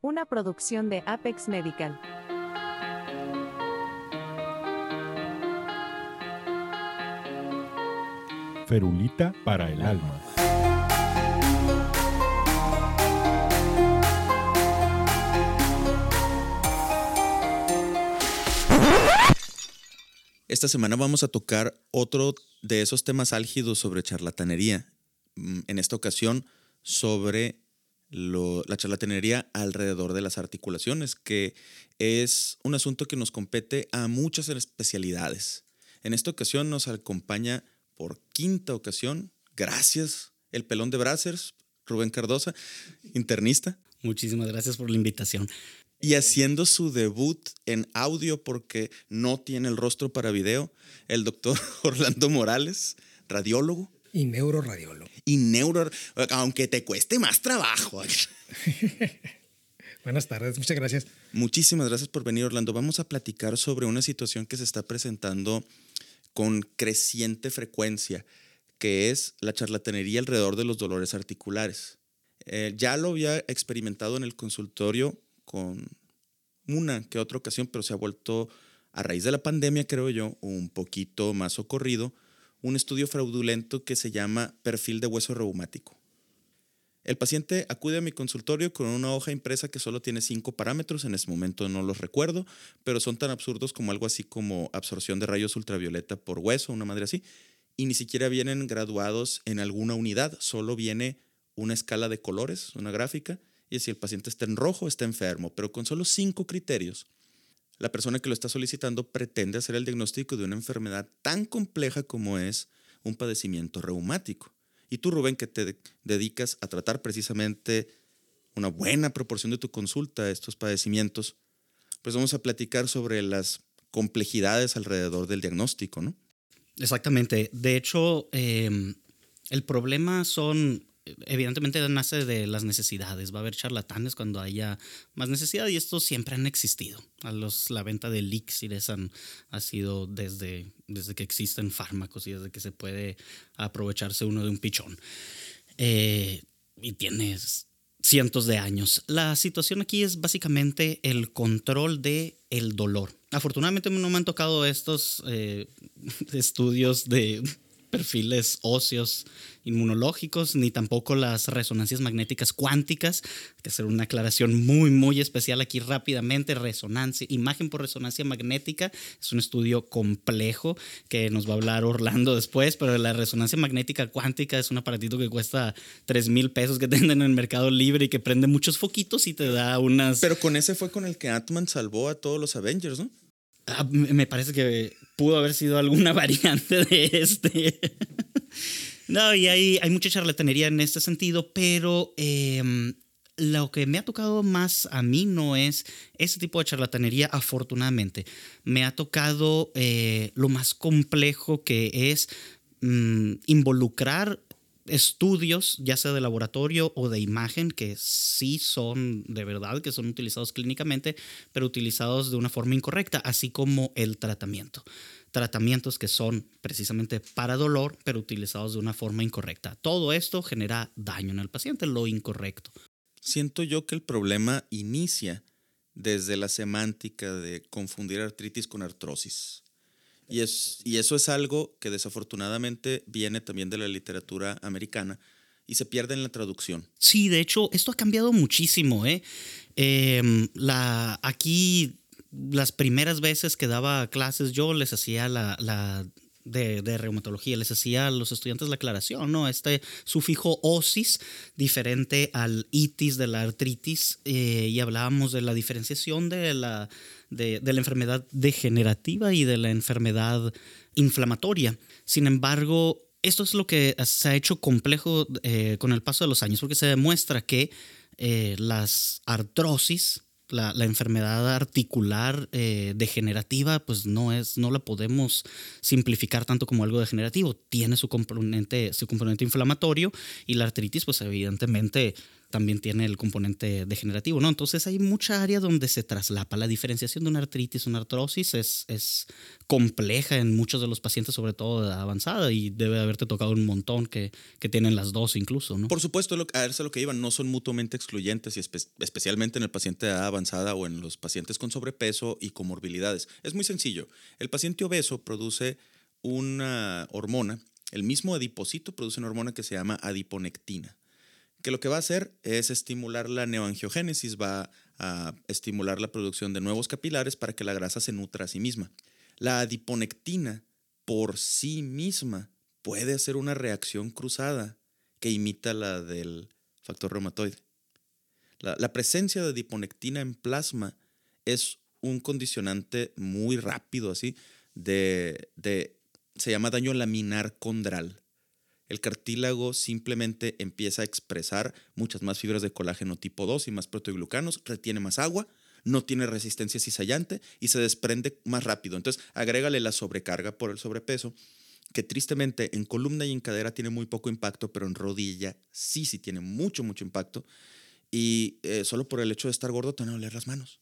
Una producción de Apex Medical. Ferulita para el alma. Esta semana vamos a tocar otro de esos temas álgidos sobre charlatanería. Mm, En esta ocasión sobre lo- la charlatanería alrededor de las articulaciones, que es un asunto que nos compete a muchas especialidades. En esta ocasión nos acompaña por quinta ocasión, gracias, el pelón de Brazzers, Rubén Cardosa, internista. Muchísimas gracias por la invitación. Y haciendo su debut en audio porque no tiene el rostro para video, el doctor Orlando Morales, radiólogo Y neuroradiólogo. y neuro, aunque te cueste más trabajo. Buenas tardes, muchas gracias. Muchísimas gracias por venir, Orlando. Vamos a platicar sobre una situación que se está presentando con creciente frecuencia, que es la charlatanería alrededor de los dolores articulares. Eh, ya lo había experimentado en el consultorio con una que otra ocasión, pero se ha vuelto, a raíz de la pandemia, creo yo, un poquito más socorrido, un estudio fraudulento que se llama perfil de hueso reumático. El paciente acude a mi consultorio con una hoja impresa que solo tiene cinco parámetros, en ese momento no los recuerdo, pero son tan absurdos como algo así como absorción de rayos ultravioleta por hueso, una madre así, y ni siquiera vienen graduados en alguna unidad, solo viene una escala de colores, una gráfica, y si el paciente está en rojo, está enfermo, pero con solo cinco criterios. La persona que lo está solicitando pretende hacer el diagnóstico de una enfermedad tan compleja como es un padecimiento reumático. Y tú, Rubén, que te de- dedicas a tratar precisamente una buena proporción de tu consulta a estos padecimientos, pues vamos a platicar sobre las complejidades alrededor del diagnóstico, ¿no? Exactamente. De hecho, eh, el problema son, evidentemente nace de las necesidades. Va a haber charlatanes cuando haya más necesidad y estos siempre han existido. A los, la venta de elixires han, ha sido desde, desde que existen fármacos y desde que se puede aprovecharse uno de un pichón. Eh, y tienes cientos de años. La situación aquí es básicamente el control de el dolor. Afortunadamente no me han tocado estos eh, estudios de perfiles óseos inmunológicos, ni tampoco las resonancias magnéticas cuánticas. Que hacer una aclaración muy, muy especial aquí rápidamente. Resonancia, imagen por resonancia magnética es un estudio complejo que nos va a hablar Orlando después, pero la resonancia magnética cuántica es un aparatito que cuesta 3 mil pesos que venden en el mercado libre y que prende muchos foquitos y te da unas... Pero con ese fue con el que Atman salvó a todos los Avengers, ¿no? Ah, me parece que pudo haber sido alguna variante de este. no, y hay, hay mucha charlatanería en este sentido, pero em, lo que me ha tocado más a mí no es ese tipo de charlatanería, afortunadamente. Me ha tocado eh, lo más complejo que es mm, involucrar estudios, ya sea de laboratorio o de imagen, que sí son de verdad, que son utilizados clínicamente, pero utilizados de una forma incorrecta, así como el tratamiento. Tratamientos que son precisamente para dolor, pero utilizados de una forma incorrecta. Todo esto genera daño en el paciente, lo incorrecto. Siento yo que el problema inicia desde la semántica de confundir artritis con artrosis. Y, es, y eso es algo que desafortunadamente viene también de la literatura americana y se pierde en la traducción. Sí, de hecho, esto ha cambiado muchísimo. ¿eh? Em, aquí, las primeras veces que daba clases, yo les hacía la de, de reumatología, les hacía a los estudiantes la aclaración, ¿no? Este sufijo osis, diferente al itis de la artritis, eh, y hablábamos de la diferenciación de la, de, de la enfermedad degenerativa y de la enfermedad inflamatoria. Sin embargo, esto es lo que se ha hecho complejo eh, con el paso de los años, porque se demuestra que eh, las artrosis, la, la enfermedad articular eh, degenerativa, pues no es, no la podemos simplificar tanto como algo degenerativo. Tiene su componente, su componente inflamatorio y la artritis, pues evidentemente también tiene el componente degenerativo, ¿no? Entonces hay mucha área donde se traslapa. La diferenciación de una artritis, una artrosis es, es compleja en muchos de los pacientes, sobre todo de edad avanzada, y debe haberte tocado un montón que, que tienen las dos incluso, ¿no? Por supuesto, lo, a eso lo que iban, no son mutuamente excluyentes, y espe- especialmente en el paciente de edad avanzada o en los pacientes con sobrepeso y comorbilidades. Es muy sencillo. El paciente obeso produce una hormona, el mismo adipocito produce una hormona que se llama adiponectina, que lo que va a hacer es estimular la neoangiogénesis, va a estimular la producción de nuevos capilares para que la grasa se nutra a sí misma. La adiponectina por sí misma puede hacer una reacción cruzada que imita la del factor reumatoide. La, presencia de adiponectina en plasma es un condicionante muy rápido, así, de, de se llama daño laminar condral. El cartílago simplemente empieza a expresar muchas más fibras de colágeno tipo 2 y más proteoglucanos, retiene más agua, no tiene resistencia cizallante y se desprende más rápido. Entonces, agrégale la sobrecarga por el sobrepeso, que tristemente en columna y en cadera tiene muy poco impacto, pero en rodilla sí, sí tiene mucho, mucho impacto. Y eh, solo por el hecho de estar gordo te van a doler las manos.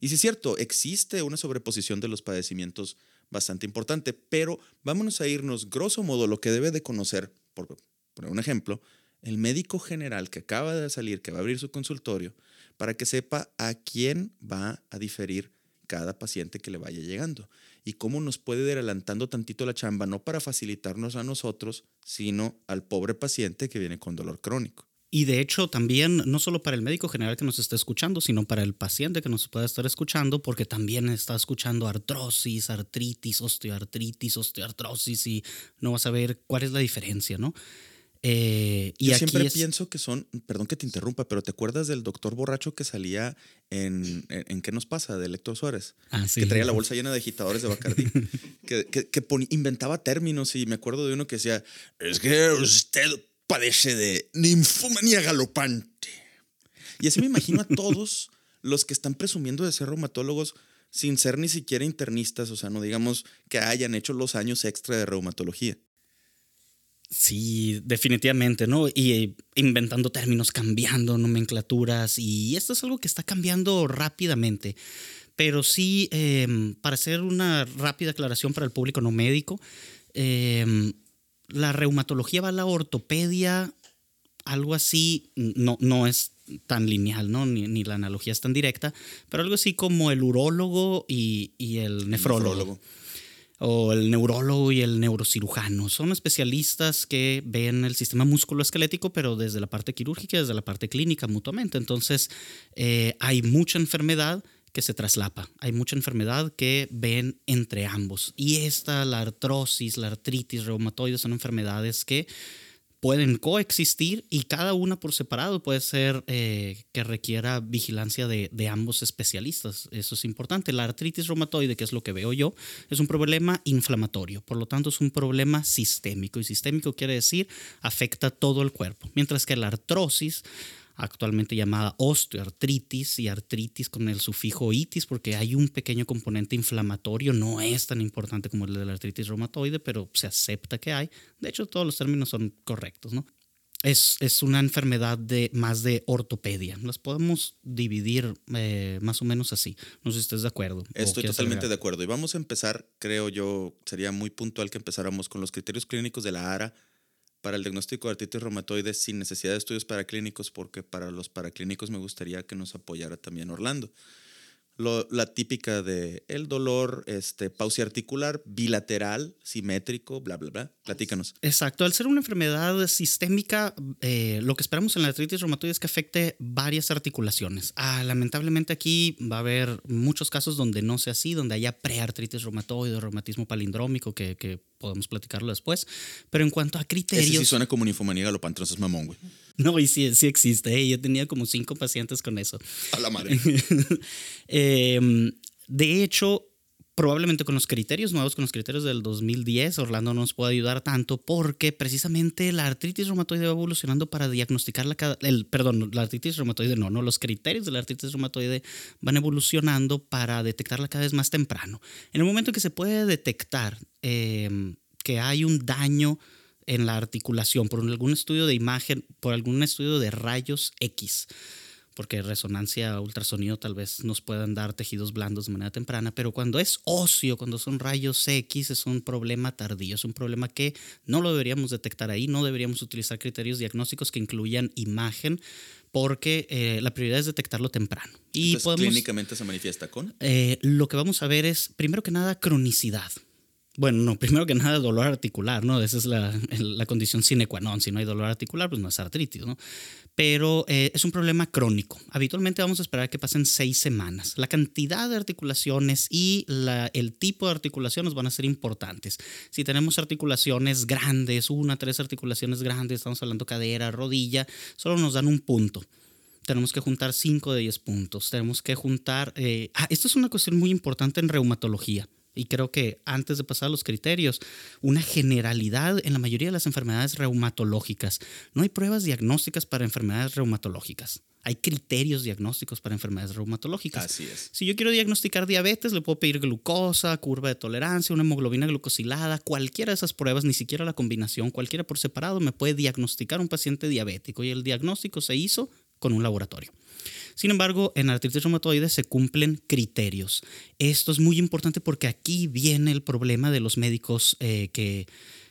Y sí es cierto, existe una sobreposición de los padecimientos bastante importante, pero vámonos a irnos, grosso modo, lo que debe de conocer, por poner un ejemplo, el médico general que acaba de salir, que va a abrir su consultorio, para que sepa a quién va a diferir cada paciente que le vaya llegando y cómo nos puede ir adelantando tantito la chamba, no para facilitarnos a nosotros, sino al pobre paciente que viene con dolor crónico. Y de hecho también, no solo para el médico general que nos está escuchando, sino para el paciente que nos pueda estar escuchando, porque también está escuchando artrosis, artritis, osteoartritis, osteoartrosis y no vas a ver cuál es la diferencia, ¿no? Eh, y Yo aquí siempre es- pienso que son, perdón que te interrumpa, pero ¿te acuerdas del doctor borracho que salía en, en, en ¿Qué nos pasa? de Héctor Suárez? Ah, sí. Que traía la bolsa llena de agitadores de Bacardi. que que, que inventaba términos y me acuerdo de uno que decía, es que usted padece de ninfomanía galopante. Y así me imagino a todos los que están presumiendo de ser reumatólogos sin ser ni siquiera internistas, o sea, no digamos que hayan hecho los años extra de reumatología. Sí, definitivamente, ¿no? Y eh, inventando términos, cambiando nomenclaturas, y esto es algo que está cambiando rápidamente. Pero sí, eh, para hacer una rápida aclaración para el público no médico, eh, la reumatología va a la ortopedia, algo así, no, no es tan lineal, ¿no? Ni, ni la analogía es tan directa, pero algo así como el urólogo y, y el nefrólogo Nefrólogo. o el neurólogo y el neurocirujano. Son especialistas que ven el sistema musculoesquelético, pero desde la parte quirúrgica y desde la parte clínica mutuamente. Entonces, eh, hay mucha enfermedad que se traslapa. Hay mucha enfermedad que ven entre ambos. Y esta, la artrosis, la artritis reumatoide, son enfermedades que pueden coexistir y cada una por separado puede ser eh, que requiera vigilancia de, de ambos especialistas. Eso es importante. La artritis reumatoide, que es lo que veo yo, es un problema inflamatorio, por lo tanto es un problema sistémico y sistémico quiere decir afecta todo el cuerpo, mientras que la artrosis actualmente llamada osteoartritis y artritis con el sufijo itis, porque hay un pequeño componente inflamatorio, no es tan importante como el de la artritis reumatoide, pero se acepta que hay. De hecho, todos los términos son correctos, ¿no? Es, es una enfermedad de más de ortopedia. Las podemos dividir eh, más o menos así. No sé si estés de acuerdo. Estoy totalmente agregar. de acuerdo. Y vamos a empezar, creo yo, sería muy puntual que empezáramos con los criterios clínicos de la ARA para el diagnóstico de artritis reumatoide sin necesidad de estudios paraclínicos, porque para los paraclínicos me gustaría que nos apoyara también Orlando. Lo- la típica de el dolor, este, pausia articular, bilateral, simétrico, bla, bla, bla. Platícanos. Exacto, al ser una enfermedad sistémica, eh, lo que esperamos en la artritis reumatoide es que afecte varias articulaciones. Ah, lamentablemente aquí va a haber muchos casos donde no sea así, donde haya preartritis reumatoide, reumatismo palindrómico, que, que podemos platicarlo después. Pero en cuanto a Ese criterios... sí suena como ninfomanía galopante, entonces es mamón, güey. No, y sí, sí existe. eh, Yo tenía como cinco pacientes con eso. A la madre. Eh, de hecho, probablemente con los criterios nuevos, con los criterios del 2010, Orlando no nos puede ayudar tanto porque precisamente la artritis reumatoide va evolucionando para diagnosticarla cada, el, perdón, la artritis reumatoide no, no, los criterios de la artritis reumatoide van evolucionando para detectarla cada vez más temprano. En el momento en que se puede detectar eh, que hay un daño en la articulación por algún estudio de imagen, por algún estudio de rayos X porque resonancia, ultrasonido tal vez nos puedan dar tejidos blandos de manera temprana, pero cuando es óseo, cuando son rayos X, es un problema tardío, es un problema que no lo deberíamos detectar ahí, no deberíamos utilizar criterios diagnósticos que incluyan imagen, porque eh, la prioridad es detectarlo temprano. Y Entonces, clínicamente se manifiesta con. Eh, lo que vamos a ver es, primero que nada, cronicidad. Bueno, no, primero que nada, dolor articular, ¿no? Esa es la, la, condición sine qua non. Si no hay dolor articular, pues no es artritis, ¿no? Pero eh, es un problema crónico. Habitualmente vamos a esperar que pasen seis semanas. La cantidad de articulaciones y el tipo de articulaciones van a ser importantes. Si tenemos articulaciones grandes, una, tres articulaciones grandes, estamos hablando cadera, rodilla, solo nos dan un punto tenemos que juntar 5 de 10 puntos. Tenemos que juntar... Eh, ah, esto es una cuestión muy importante en reumatología y creo que antes de pasar a los criterios, una generalidad en la mayoría de las enfermedades reumatológicas. No hay pruebas diagnósticas para enfermedades reumatológicas. Hay criterios diagnósticos para enfermedades reumatológicas. Así es. Si yo quiero diagnosticar diabetes, le puedo pedir glucosa, curva de tolerancia, una hemoglobina glucosilada, cualquiera de esas pruebas, ni siquiera la combinación, cualquiera por separado, me puede diagnosticar un paciente diabético. Y el diagnóstico se hizo con un laboratorio. Sin embargo, en artritis reumatoide se cumplen criterios. Esto es muy importante porque aquí viene el problema de los médicos eh, que,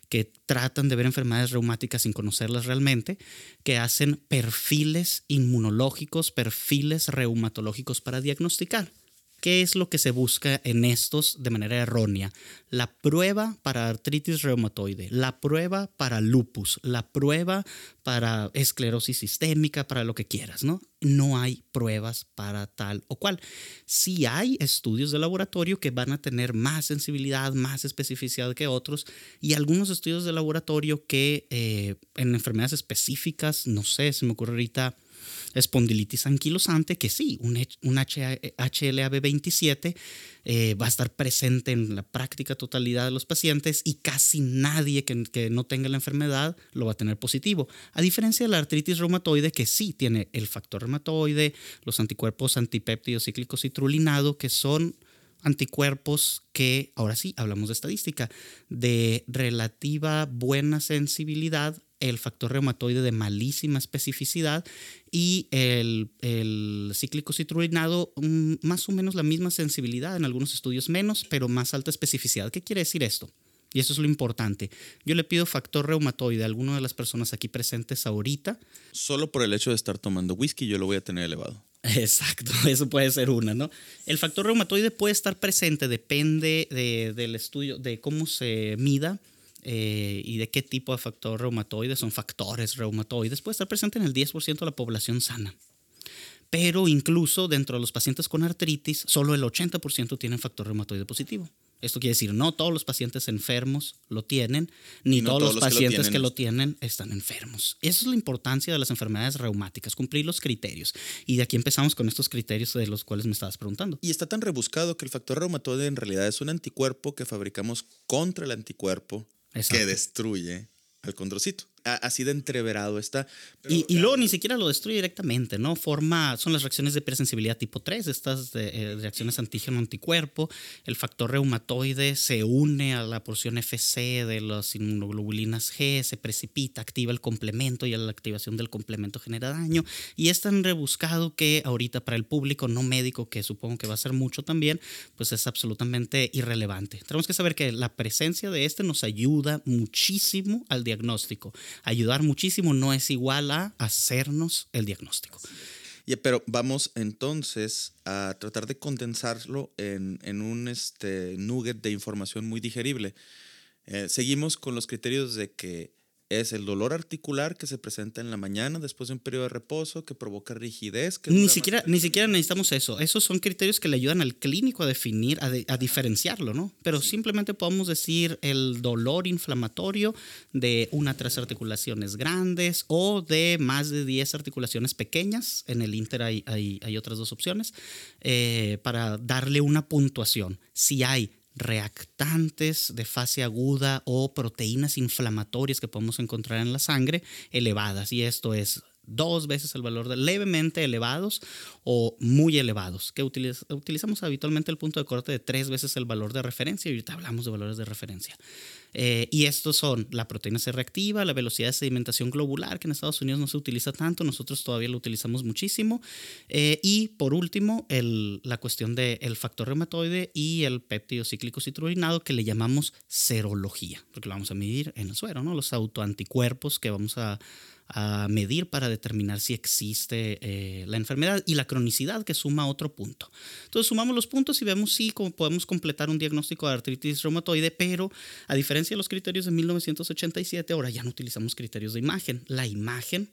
que tratan de ver enfermedades reumáticas sin conocerlas realmente, que hacen perfiles inmunológicos, perfiles reumatológicos para diagnosticar. ¿Qué es lo que se busca en estos de manera errónea? La prueba para artritis reumatoide, la prueba para lupus, la prueba para esclerosis sistémica, para lo que quieras, ¿no? No hay pruebas para tal o cual. Sí hay estudios de laboratorio que van a tener más sensibilidad, más especificidad que otros y algunos estudios de laboratorio que eh, en enfermedades específicas, no sé, se me ocurre ahorita espondilitis anquilosante, que sí, un, un HLA-B27 eh, va a estar presente en la práctica totalidad de los pacientes y casi nadie que, que, no tenga la enfermedad lo va a tener positivo. A diferencia de la artritis reumatoide, que sí tiene el factor reumatoide, los anticuerpos antipéptidos cíclicos y trulinado, que son anticuerpos que, ahora sí, hablamos de estadística, de relativa buena sensibilidad el factor reumatoide de malísima especificidad y el, el cíclico citrulinado mm, más o menos la misma sensibilidad, en algunos estudios menos, pero más alta especificidad. ¿Qué quiere decir esto? Y eso es lo importante. Yo le pido factor reumatoide a alguna de las personas aquí presentes ahorita. Solo por el hecho de estar tomando whisky yo lo voy a tener elevado. Exacto, eso puede ser una, ¿no? El factor reumatoide puede estar presente, depende de, del estudio, de cómo se mida eh, y de qué tipo de factor reumatoide son factores reumatoides, puede estar presente en el 10% de la población sana. Pero incluso dentro de los pacientes con artritis, solo el 80% tienen factor reumatoide positivo. Esto quiere decir, no todos los pacientes enfermos lo tienen, ni todos, los pacientes que lo, tienen están enfermos. Esa es la importancia de las enfermedades reumáticas, cumplir los criterios. Y de aquí empezamos con estos criterios de los cuales me estabas preguntando. Y está tan rebuscado que el factor reumatoide en realidad es un anticuerpo que fabricamos contra el anticuerpo que destruye al condrocito así de entreverado está. y, y, luego ni siquiera lo destruye directamente, ¿no? Forma, son las reacciones de hipersensibilidad tipo 3, estas de, eh, reacciones antígeno-anticuerpo. El factor reumatoide se une a la porción FC de las inmunoglobulinas G, se precipita, activa el complemento y a la activación del complemento genera daño. Y es tan rebuscado que ahorita para el público no médico, que supongo que va a ser mucho también, pues es absolutamente irrelevante. Tenemos que saber que la presencia de este nos ayuda muchísimo al diagnóstico ayudar muchísimo no es igual a hacernos el diagnóstico. pero vamos entonces a tratar de condensarlo en, un este, nugget de información muy digerible. Eh, seguimos con los criterios de que es el dolor articular que se presenta en la mañana después de un periodo de reposo que provoca rigidez. ni, siquiera, ni siquiera necesitamos eso. Esos son criterios que le ayudan al clínico a definir, a, diferenciarlo, ¿no? Pero simplemente podemos decir el dolor inflamatorio de una tres articulaciones grandes o de más de 10 articulaciones pequeñas. En el Inter hay, hay, otras dos opciones eh, para darle una puntuación. Si hay reactantes de fase aguda o proteínas inflamatorias que podemos encontrar en la sangre elevadas. Y esto es dos veces el valor de levemente elevados o muy elevados, que utiliz- utilizamos habitualmente el punto de corte de tres veces el valor de referencia y ahorita hablamos de valores de referencia. Eh, y estos son la proteína C reactiva, la velocidad de sedimentación globular, que en Estados Unidos no se utiliza tanto, nosotros todavía lo utilizamos muchísimo. Eh, y por último, la cuestión del factor reumatoide y el péptido cíclico citrulinado, que le llamamos serología, porque lo vamos a medir en el suero, ¿no? Los autoanticuerpos que vamos a, a medir para determinar si existe eh, la enfermedad y la cronicidad que suma otro punto. Entonces sumamos los puntos y vemos si podemos completar un diagnóstico de artritis reumatoide, pero a diferencia de los criterios de 1987, ahora ya no utilizamos criterios de imagen. La imagen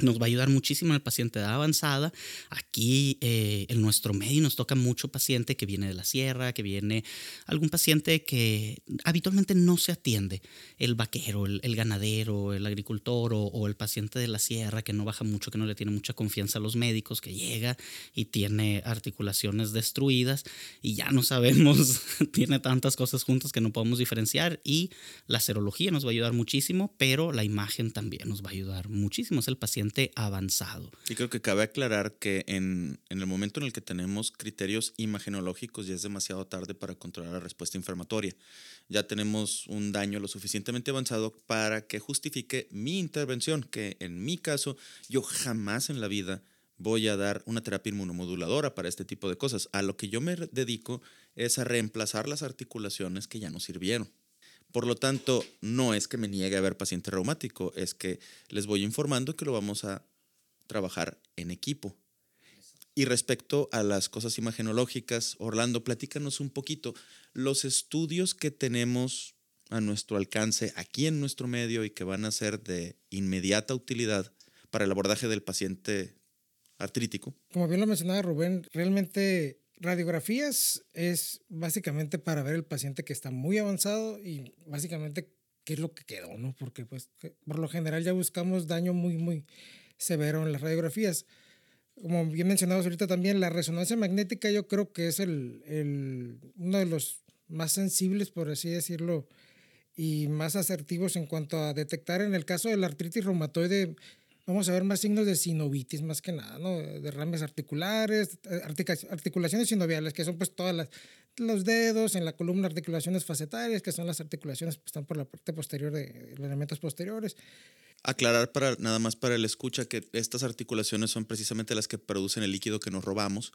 nos va a ayudar muchísimo el paciente de edad avanzada. Aquí eh, en nuestro medio nos toca mucho paciente que viene de la sierra, que viene algún paciente que habitualmente no se atiende. El vaquero, el, el ganadero, el agricultor o, o el paciente de la sierra que no baja mucho, que no le tiene mucha confianza a los médicos, que llega y tiene articulaciones destruidas y ya no sabemos, tiene tantas cosas juntas que no podemos diferenciar y la serología nos va a ayudar muchísimo, pero la imagen también nos va a ayudar muchísimo. Es el paciente avanzado. Y creo que cabe aclarar que en, en el momento en el que tenemos criterios imagenológicos ya es demasiado tarde para controlar la respuesta inflamatoria. Ya tenemos un daño lo suficientemente avanzado para que justifique mi intervención, que en mi caso yo jamás en la vida voy a dar una terapia inmunomoduladora para este tipo de cosas. A lo que yo me dedico es a reemplazar las articulaciones que ya no sirvieron. Por lo tanto, no es que me niegue a ver paciente reumático, es que les voy informando que lo vamos a trabajar en equipo. Y respecto a las cosas imagenológicas, Orlando, platícanos un poquito los estudios que tenemos a nuestro alcance aquí en nuestro medio y que van a ser de inmediata utilidad para el abordaje del paciente artrítico. Como bien lo mencionaba Rubén, realmente radiografías es básicamente para ver el paciente que está muy avanzado y básicamente qué es lo que quedó, ¿no? Porque pues por lo general ya buscamos daño muy, muy severo en las radiografías. Como bien mencionamos ahorita también, la resonancia magnética yo creo que es el, el, uno de los más sensibles, por así decirlo, y más asertivos en cuanto a detectar en el caso de la artritis reumatoide vamos a ver más signos de sinovitis más que nada, ¿no? Derrames articulares, artica, articulaciones sinoviales, que son pues todas las, los dedos, en la columna articulaciones facetarias, que son las articulaciones que están por la parte posterior de los elementos posteriores. Aclarar para nada más para el escucha que estas articulaciones son precisamente las que producen el líquido que nos robamos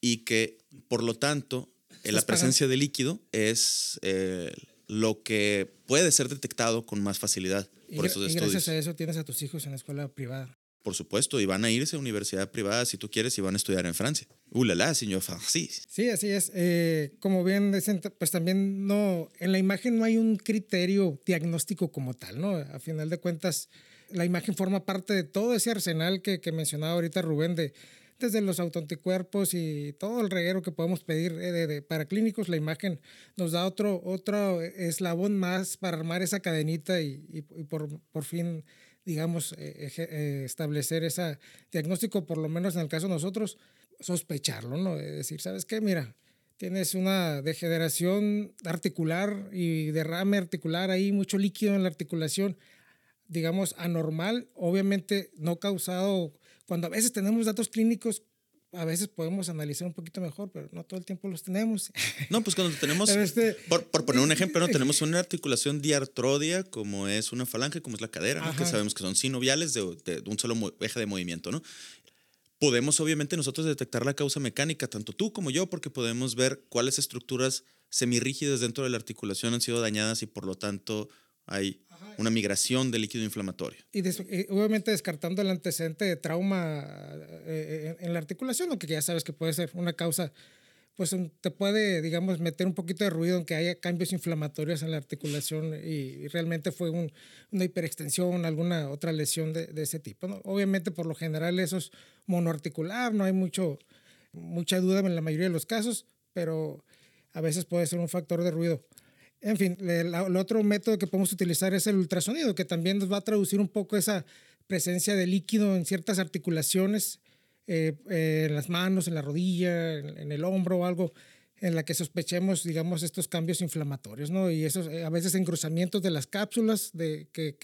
y que por lo tanto la presencia de líquido es eh, lo que puede ser detectado con más facilidad por y, esos y estudios. gracias a eso tienes a tus hijos en la escuela privada. Por supuesto, y van a irse a universidad privada si tú quieres y van a estudiar en Francia. ¡Uh, la, la señor Francis! Sí, así es. Eh, como bien dicen, pues también no, en la imagen no hay un criterio diagnóstico como tal, ¿no? A final de cuentas, la imagen forma parte de todo ese arsenal que, que mencionaba ahorita Rubén de desde los autoanticuerpos y todo el reguero que podemos pedir eh, de, de, para clínicos, la imagen nos da otro, otro eslabón más para armar esa cadenita y, y, por, por, fin, digamos, eh, eh, establecer ese diagnóstico, por lo menos en el caso de nosotros, sospecharlo, ¿no? Es decir, ¿sabes qué? Mira, tienes una degeneración articular y derrame articular ahí, mucho líquido en la articulación, digamos, anormal, obviamente no causado cuando a veces tenemos datos clínicos, a veces podemos analizar un poquito mejor, pero no todo el tiempo los tenemos. No, pues cuando tenemos, este, por, por, poner un ejemplo, no tenemos una articulación diartrodia como es una falange, como es la cadera, ¿no? que sabemos que son sinoviales de, de, de un solo eje de movimiento, ¿no? Podemos obviamente nosotros detectar la causa mecánica, tanto tú como yo, porque podemos ver cuáles estructuras semirrígidas dentro de la articulación han sido dañadas y por lo tanto hay una migración de líquido inflamatorio. Y, des, y, obviamente descartando el antecedente de trauma eh, en la articulación, aunque ya sabes que puede ser una causa, pues te puede, digamos, meter un poquito de ruido en que haya cambios inflamatorios en la articulación y, y realmente fue un, una hiperextensión, alguna otra lesión de, de ese tipo. ¿no? Obviamente, por lo general, eso es monoarticular, no hay mucho, mucha duda en la mayoría de los casos, pero a veces puede ser un factor de ruido. En fin, el, otro método que podemos utilizar es el ultrasonido, que también nos va a traducir un poco esa presencia de líquido en ciertas articulaciones, eh, eh, en las manos, en la rodilla, en, el hombro o algo, en la que sospechemos, digamos, estos cambios inflamatorios, ¿no? Y esos, eh, a veces engrosamientos de las cápsulas de, que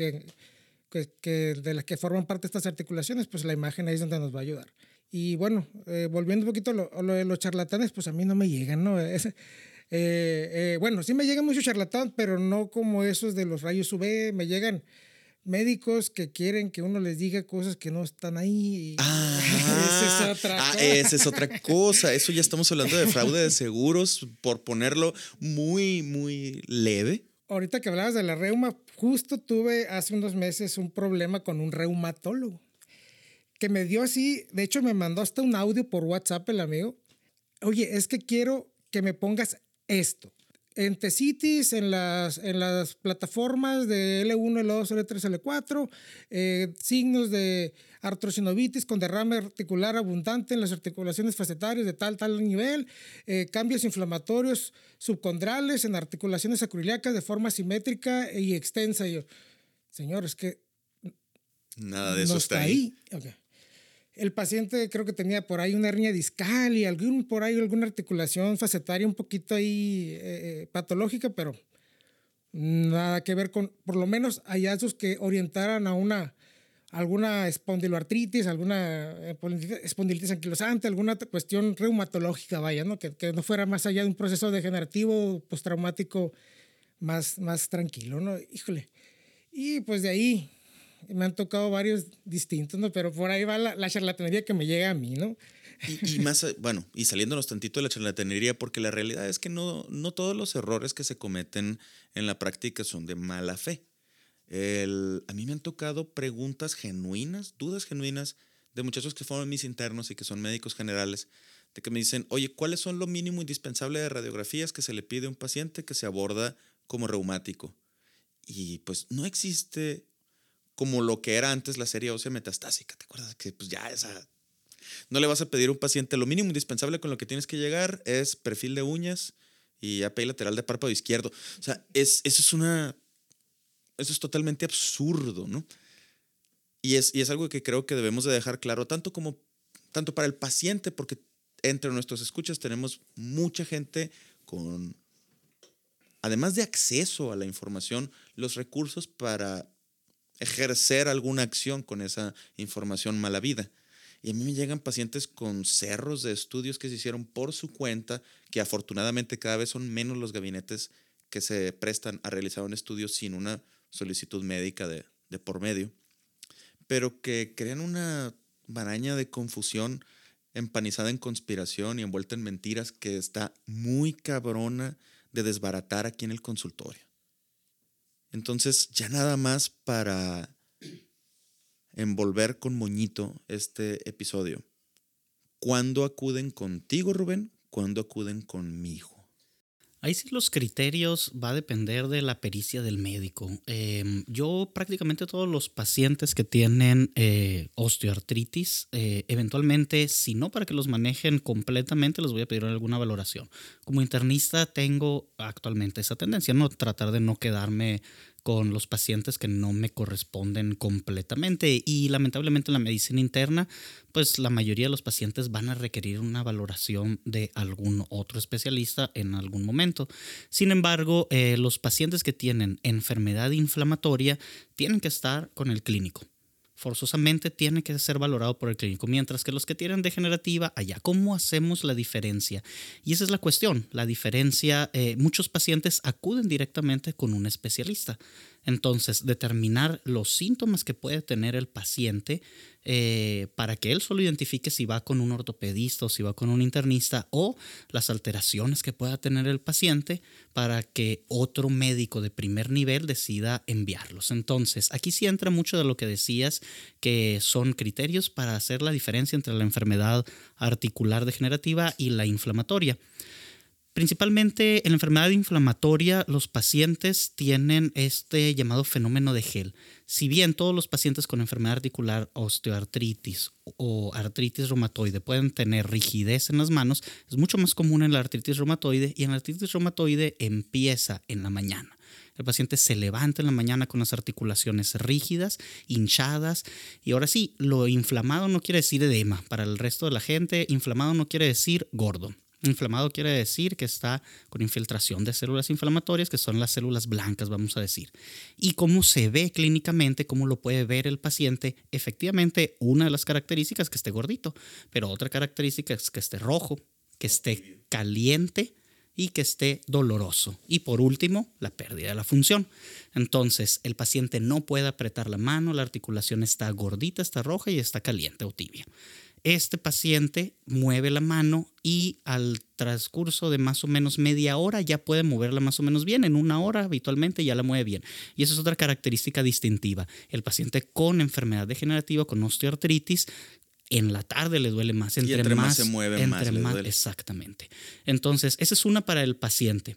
de las que forman parte estas articulaciones, pues la imagen ahí es donde nos va a ayudar. Y bueno, eh, volviendo un poquito a lo, a lo, de los charlatanes, pues a mí no me llegan, ¿no? Es, eh, eh, bueno, sí me llegan muchos charlatanes, pero no como esos de los rayos UV, me llegan médicos que quieren que uno les diga cosas que no están ahí. Ah, esa es otra ah, cosa. Esa es otra cosa. Eso ya estamos hablando de fraude de seguros, por ponerlo muy, muy leve. Ahorita que hablabas de la reuma, justo tuve hace unos meses un problema con un reumatólogo que me dio así, de hecho me mandó hasta un audio por WhatsApp el amigo. Oye, es que quiero que me pongas esto en Tecitis, en las, en las plataformas de L1, L2, L3, L4, signos de artrosinovitis con derrame articular abundante en las articulaciones facetarias de tal, tal nivel, eh, cambios inflamatorios subcondrales en articulaciones acroiliacas de forma simétrica y extensa. Y yo, señor, es que... Nada de eso está, ahí. ahí el paciente creo que tenía por ahí una hernia discal y algún, por ahí alguna articulación facetaria un poquito ahí eh, eh, patológica, pero nada que ver con, por lo menos, hallazgos que orientaran a una alguna espondiloartritis, alguna eh, espondilitis anquilosante, alguna cuestión reumatológica, vaya, ¿no? Que, no fuera más allá de un proceso degenerativo postraumático más, más tranquilo, ¿no? Híjole. Y pues de ahí me han tocado varios distintos, ¿no? Pero por ahí va la, charlatanería que me llega a mí, ¿no? Y, más, bueno, y saliéndonos tantito de la charlatanería, porque la realidad es que no, no todos los errores que se cometen en la práctica son de mala fe. El, a mí me han tocado preguntas genuinas, dudas genuinas de muchachos que fueron mis internos y que son médicos generales, de que me dicen, oye, ¿cuáles son lo mínimo indispensable de radiografías que se le pide a un paciente que se aborda como reumático? Y pues no existe como lo que era antes la serie ósea metastásica. ¿Te acuerdas? Que pues ya esa... No le vas a pedir a un paciente, lo mínimo indispensable con lo que tienes que llegar es perfil de uñas y API lateral de párpado izquierdo. O sea, es, eso es una... Eso es totalmente absurdo, ¿no? Y es, y es algo que creo que debemos de dejar claro, tanto como tanto para el paciente, porque entre nuestros escuchas tenemos mucha gente con, además de acceso a la información, los recursos para ejercer alguna acción con esa información mala vida. Y a mí me llegan pacientes con cerros de estudios que se hicieron por su cuenta, que afortunadamente cada vez son menos los gabinetes que se prestan a realizar un estudio sin una solicitud médica de, por medio, pero que crean una maraña de confusión empanizada en conspiración y envuelta en mentiras que está muy cabrona de desbaratar aquí en el consultorio. Entonces, ya nada más para envolver con moñito este episodio. ¿Cuándo acuden contigo, Rubén? ¿Cuándo acuden conmigo? Ahí sí los criterios va a depender de la pericia del médico. Em, yo prácticamente todos los pacientes que tienen eh, osteoartritis, eh, eventualmente, si no para que los manejen completamente, les voy a pedir alguna valoración. Como internista tengo actualmente esa tendencia, no tratar de no quedarme con los pacientes que no me corresponden completamente y lamentablemente en la medicina interna pues la mayoría de los pacientes van a requerir una valoración de algún otro especialista en algún momento. Sin embargo, eh, los pacientes que tienen enfermedad inflamatoria tienen que estar con el clínico forzosamente tiene que ser valorado por el clínico, mientras que los que tienen degenerativa, allá, ¿cómo hacemos la diferencia? Y esa es la cuestión, la diferencia, eh, muchos pacientes acuden directamente con un especialista. Entonces, determinar los síntomas que puede tener el paciente eh, para que él solo identifique si va con un ortopedista o si va con un internista o las alteraciones que pueda tener el paciente para que otro médico de primer nivel decida enviarlos. Entonces, aquí sí entra mucho de lo que decías, que son criterios para hacer la diferencia entre la enfermedad articular degenerativa y la inflamatoria. Principalmente en la enfermedad inflamatoria, los pacientes tienen este llamado fenómeno de gel. Si bien todos los pacientes con enfermedad articular, osteoartritis o artritis reumatoide pueden tener rigidez en las manos, es mucho más común en la artritis reumatoide y en la artritis reumatoide empieza en la mañana. El paciente se levanta en la mañana con las articulaciones rígidas, hinchadas. Y ahora sí, lo inflamado no quiere decir edema. Para el resto de la gente, inflamado no quiere decir gordo. Inflamado quiere decir que está con infiltración de células inflamatorias, que son las células blancas, vamos a decir. Y cómo se ve clínicamente, cómo lo puede ver el paciente, efectivamente, una de las características es que esté gordito, pero otra característica es que esté rojo, que esté caliente y que esté doloroso. Y por último, la pérdida de la función. Entonces, el paciente no puede apretar la mano, la articulación está gordita, está roja y está caliente o tibia este paciente mueve la mano y al transcurso de más o menos media hora ya puede moverla más o menos bien. En una hora habitualmente ya la mueve bien. Y eso es otra característica distintiva. El paciente con enfermedad degenerativa, con osteoartritis, en la tarde le duele más. Entre, más, se mueve, más, le duele. Exactamente. Entonces, esa es una para el paciente.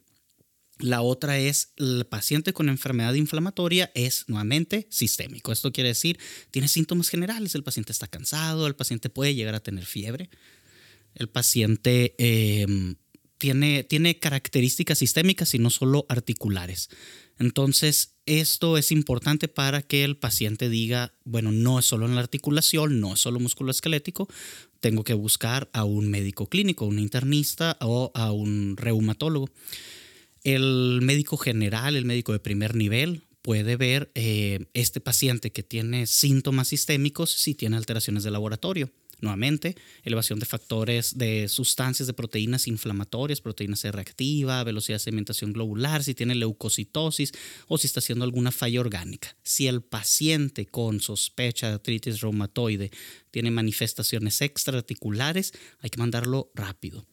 La otra es el paciente con enfermedad inflamatoria es nuevamente sistémico. Esto quiere decir, tiene síntomas generales. El paciente está cansado, el paciente puede llegar a tener fiebre. El paciente em, tiene, tiene características sistémicas y no solo articulares. Entonces, esto es importante para que el paciente diga, bueno, no es solo en la articulación, no es solo musculoesquelético, tengo que buscar a un médico clínico, un internista o a un reumatólogo. El médico general, el médico de primer nivel, puede ver eh, este paciente que tiene síntomas sistémicos si tiene alteraciones de laboratorio. Nuevamente, elevación de factores de sustancias de proteínas inflamatorias, proteína C reactiva, velocidad de sedimentación globular, si tiene leucocitosis o si está haciendo alguna falla orgánica. Si el paciente con sospecha de artritis reumatoide tiene manifestaciones extraarticulares, hay que mandarlo rápido.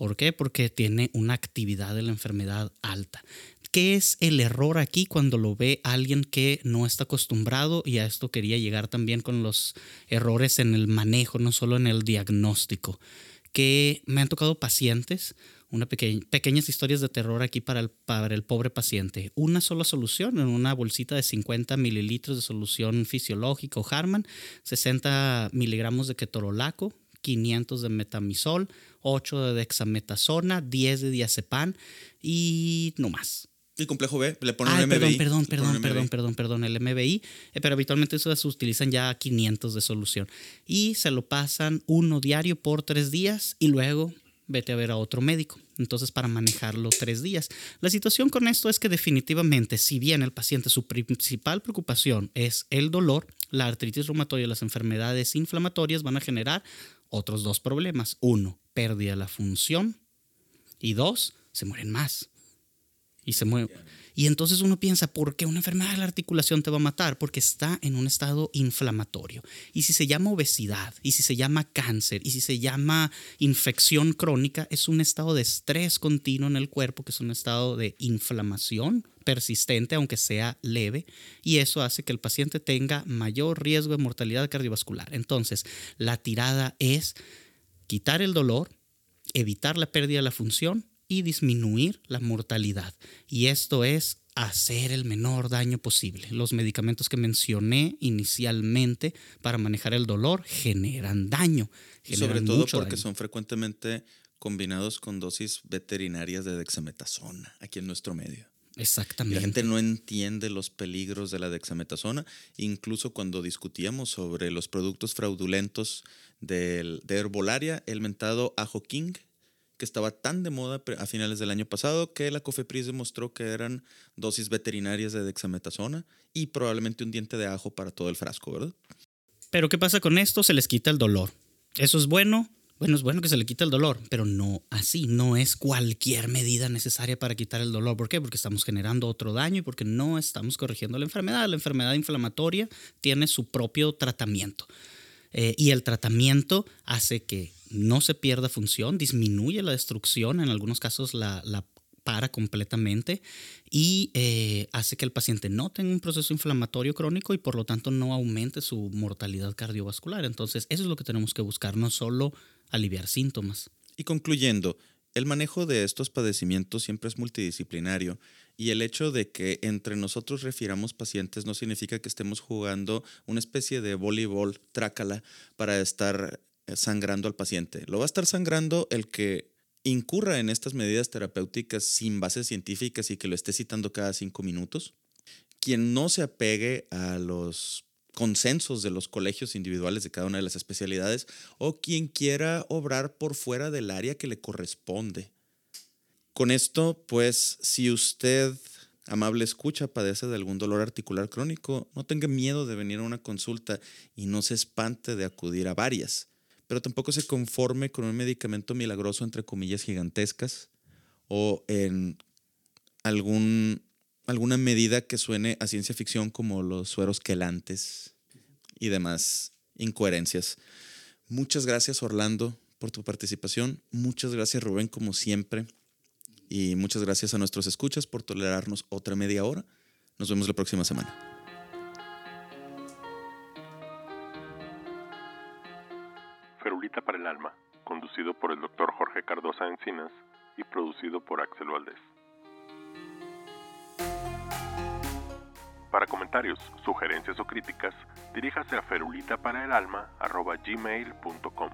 ¿Por qué? Porque tiene una actividad de la enfermedad alta. ¿Qué es el error aquí cuando lo ve alguien que no está acostumbrado? Y a esto quería llegar también con los errores en el manejo, no solo en el diagnóstico. Que me han tocado pacientes, una pequeñas historias de terror aquí para el, para el pobre paciente. Una sola solución en una bolsita de 50 mililitros de solución fisiológica o Harman, 60 miligramos de ketorolaco, 500 de metamisol, 8 de dexametasona, 10 de diazepam y no más. ¿Y complejo B? Le ponen ah, el MBI. Perdón, perdón, perdón, perdón, perdón, el MBI. Eh, pero habitualmente eso se utilizan ya 500 de solución. Y se lo pasan uno diario por tres días y luego vete a ver a otro médico. Entonces, para manejarlo tres días. La situación con esto es que definitivamente, si bien el paciente, su principal preocupación es el dolor, la artritis reumatoide y las enfermedades inflamatorias van a generar otros dos problemas. Uno, pérdida de la función. Y dos, se mueren más. Y se mueren. Y entonces uno piensa, ¿por qué una enfermedad de la articulación te va a matar? Porque está en un estado inflamatorio. Y si se llama obesidad, y si se llama cáncer, y si se llama infección crónica, es un estado de estrés continuo en el cuerpo, que es un estado de inflamación persistente, aunque sea leve, y eso hace que el paciente tenga mayor riesgo de mortalidad cardiovascular. Entonces, la tirada es quitar el dolor, evitar la pérdida de la función y disminuir la mortalidad. Y esto es hacer el menor daño posible. Los medicamentos que mencioné inicialmente para manejar el dolor generan daño. Sobre todo porque son frecuentemente combinados con dosis veterinarias de dexametasona aquí en nuestro medio. Exactamente. La gente no entiende los peligros de la dexametasona. Incluso cuando discutíamos sobre los productos fraudulentos de herbolaria, el mentado Ajo King, que estaba tan de moda a finales del año pasado que la COFEPRIS demostró que eran dosis veterinarias de dexametasona y probablemente un diente de ajo para todo el frasco, ¿verdad? Pero ¿qué pasa con esto? Se les quita el dolor. ¿Eso es bueno? Bueno, es bueno que se le quite el dolor, pero no así, no es cualquier medida necesaria para quitar el dolor. ¿Por qué? Porque estamos generando otro daño y porque no estamos corrigiendo la enfermedad. La enfermedad inflamatoria tiene su propio tratamiento. Eh, y el tratamiento hace que no se pierda función, disminuye la destrucción, en algunos casos la, para completamente y eh, hace que el paciente no tenga un proceso inflamatorio crónico y por lo tanto no aumente su mortalidad cardiovascular. Entonces, eso es lo que tenemos que buscar, no solo aliviar síntomas. Y concluyendo, el manejo de estos padecimientos siempre es multidisciplinario y el hecho de que entre nosotros refiramos pacientes no significa que estemos jugando una especie de voleibol trácala para estar sangrando al paciente. Lo va a estar sangrando el que incurra en estas medidas terapéuticas sin bases científicas y que lo esté citando cada cinco minutos. Quien no se apegue a los consensos de los colegios individuales de cada una de las especialidades o quien quiera obrar por fuera del área que le corresponde. Con esto, pues, si usted, amable escucha, padece de algún dolor articular crónico, no tenga miedo de venir a una consulta y no se espante de acudir a varias, pero tampoco se conforme con un medicamento milagroso entre comillas gigantescas o en algún, alguna medida que suene a ciencia ficción como los sueros quelantes y demás incoherencias. Muchas gracias Orlando por tu participación. Muchas gracias Rubén como siempre. Y muchas gracias a nuestros escuchas por tolerarnos otra media hora. Nos vemos la próxima semana. Ferulita para el Alma, conducido por el doctor Jorge Cardosa Encinas y producido por Axel Valdés. Para comentarios, sugerencias o críticas, diríjase a ferulitaparaelalma.gmail.com.